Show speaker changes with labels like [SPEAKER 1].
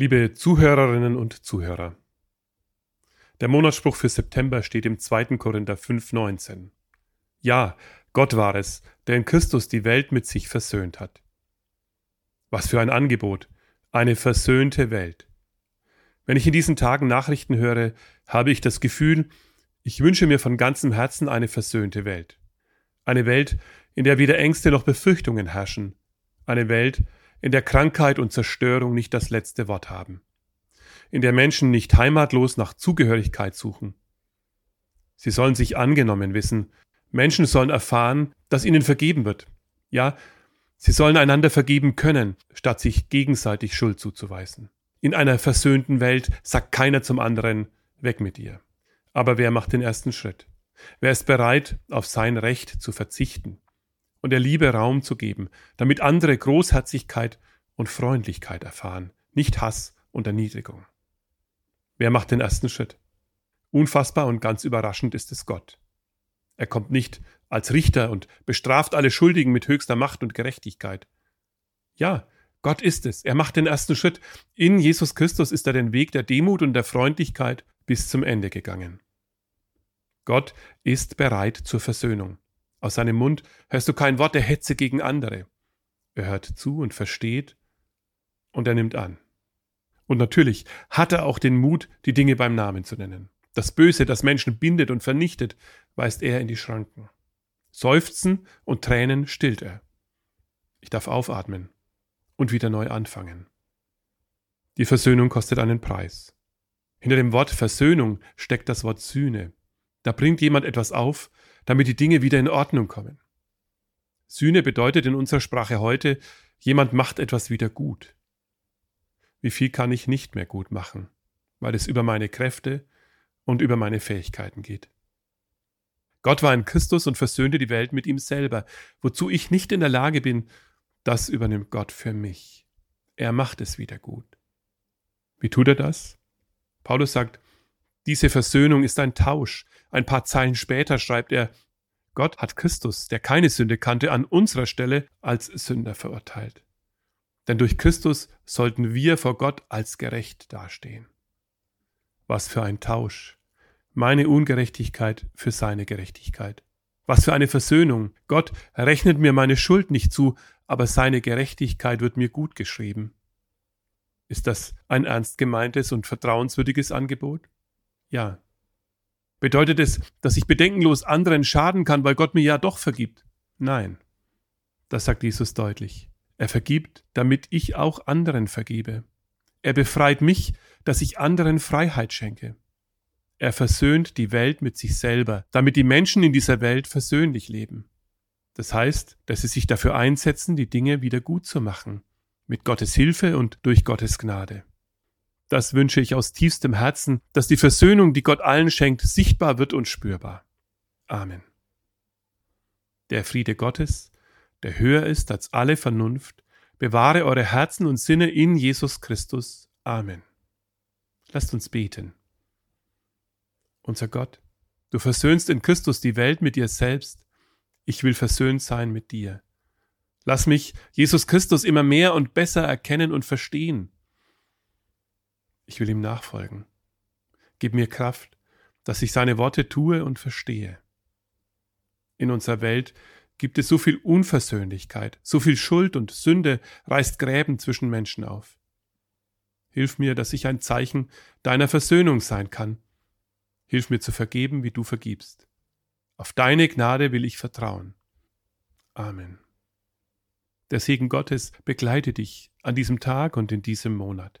[SPEAKER 1] Liebe Zuhörerinnen und Zuhörer, der Monatsspruch für September steht im 2. Korinther 5,19. Ja, Gott war es, der in Christus die Welt mit sich versöhnt hat. Was für ein Angebot, eine versöhnte Welt. Wenn ich in diesen Tagen Nachrichten höre, habe ich das Gefühl, ich wünsche mir von ganzem Herzen eine versöhnte Welt. Eine Welt, in der weder Ängste noch Befürchtungen herrschen. Eine Welt, in der Krankheit und Zerstörung nicht das letzte Wort haben, in der Menschen nicht heimatlos nach Zugehörigkeit suchen. Sie sollen sich angenommen wissen, Menschen sollen erfahren, dass ihnen vergeben wird. Ja, sie sollen einander vergeben können, statt sich gegenseitig Schuld zuzuweisen. In einer versöhnten Welt sagt keiner zum anderen, weg mit dir. Aber wer macht den ersten Schritt? Wer ist bereit, auf sein Recht zu verzichten? Und der Liebe Raum zu geben, damit andere Großherzigkeit und Freundlichkeit erfahren, nicht Hass und Erniedrigung. Wer macht den ersten Schritt? Unfassbar und ganz überraschend ist es Gott. Er kommt nicht als Richter und bestraft alle Schuldigen mit höchster Macht und Gerechtigkeit. Ja, Gott ist es. Er macht den ersten Schritt. In Jesus Christus ist er den Weg der Demut und der Freundlichkeit bis zum Ende gegangen. Gott ist bereit zur Versöhnung. Aus seinem Mund hörst du kein Wort der Hetze gegen andere. Er hört zu und versteht und er nimmt an. Und natürlich hat er auch den Mut, die Dinge beim Namen zu nennen. Das Böse, das Menschen bindet und vernichtet, weist er in die Schranken. Seufzen und Tränen stillt er. Ich darf aufatmen und wieder neu anfangen. Die Versöhnung kostet einen Preis. Hinter dem Wort Versöhnung steckt das Wort Sühne. Da bringt jemand etwas auf, damit die Dinge wieder in Ordnung kommen. Sühne bedeutet in unserer Sprache heute, jemand macht etwas wieder gut. Wie viel kann ich nicht mehr gut machen, weil es über meine Kräfte und über meine Fähigkeiten geht. Gott war in Christus und versöhnte die Welt mit ihm selber. Wozu ich nicht in der Lage bin, das übernimmt Gott für mich. Er macht es wieder gut. Wie tut er das? Paulus sagt, diese Versöhnung ist ein Tausch. Ein paar Zeilen später schreibt er, Gott hat Christus, der keine Sünde kannte, an unserer Stelle als Sünder verurteilt. Denn durch Christus sollten wir vor Gott als gerecht dastehen. Was für ein Tausch. Meine Ungerechtigkeit für seine Gerechtigkeit. Was für eine Versöhnung. Gott rechnet mir meine Schuld nicht zu, aber seine Gerechtigkeit wird mir gut geschrieben. Ist das ein ernst gemeintes und vertrauenswürdiges Angebot? Ja. Bedeutet es, dass ich bedenkenlos anderen schaden kann, weil Gott mir ja doch vergibt? Nein. Das sagt Jesus deutlich. Er vergibt, damit ich auch anderen vergebe. Er befreit mich, dass ich anderen Freiheit schenke. Er versöhnt die Welt mit sich selber, damit die Menschen in dieser Welt versöhnlich leben. Das heißt, dass sie sich dafür einsetzen, die Dinge wieder gut zu machen, mit Gottes Hilfe und durch Gottes Gnade. Das wünsche ich aus tiefstem Herzen, dass die Versöhnung, die Gott allen schenkt, sichtbar wird und spürbar. Amen. Der Friede Gottes, der höher ist als alle Vernunft, bewahre eure Herzen und Sinne in Jesus Christus. Amen. Lasst uns beten. Unser Gott, du versöhnst in Christus die Welt mit dir selbst. Ich will versöhnt sein mit dir. Lass mich Jesus Christus immer mehr und besser erkennen und verstehen ich will ihm nachfolgen. Gib mir Kraft, dass ich seine Worte tue und verstehe. In unserer Welt gibt es so viel Unversöhnlichkeit, so viel Schuld und Sünde reißt Gräben zwischen Menschen auf. Hilf mir, dass ich ein Zeichen deiner Versöhnung sein kann. Hilf mir zu vergeben, wie du vergibst. Auf deine Gnade will ich vertrauen. Amen. Der Segen Gottes begleite dich an diesem Tag und in diesem Monat.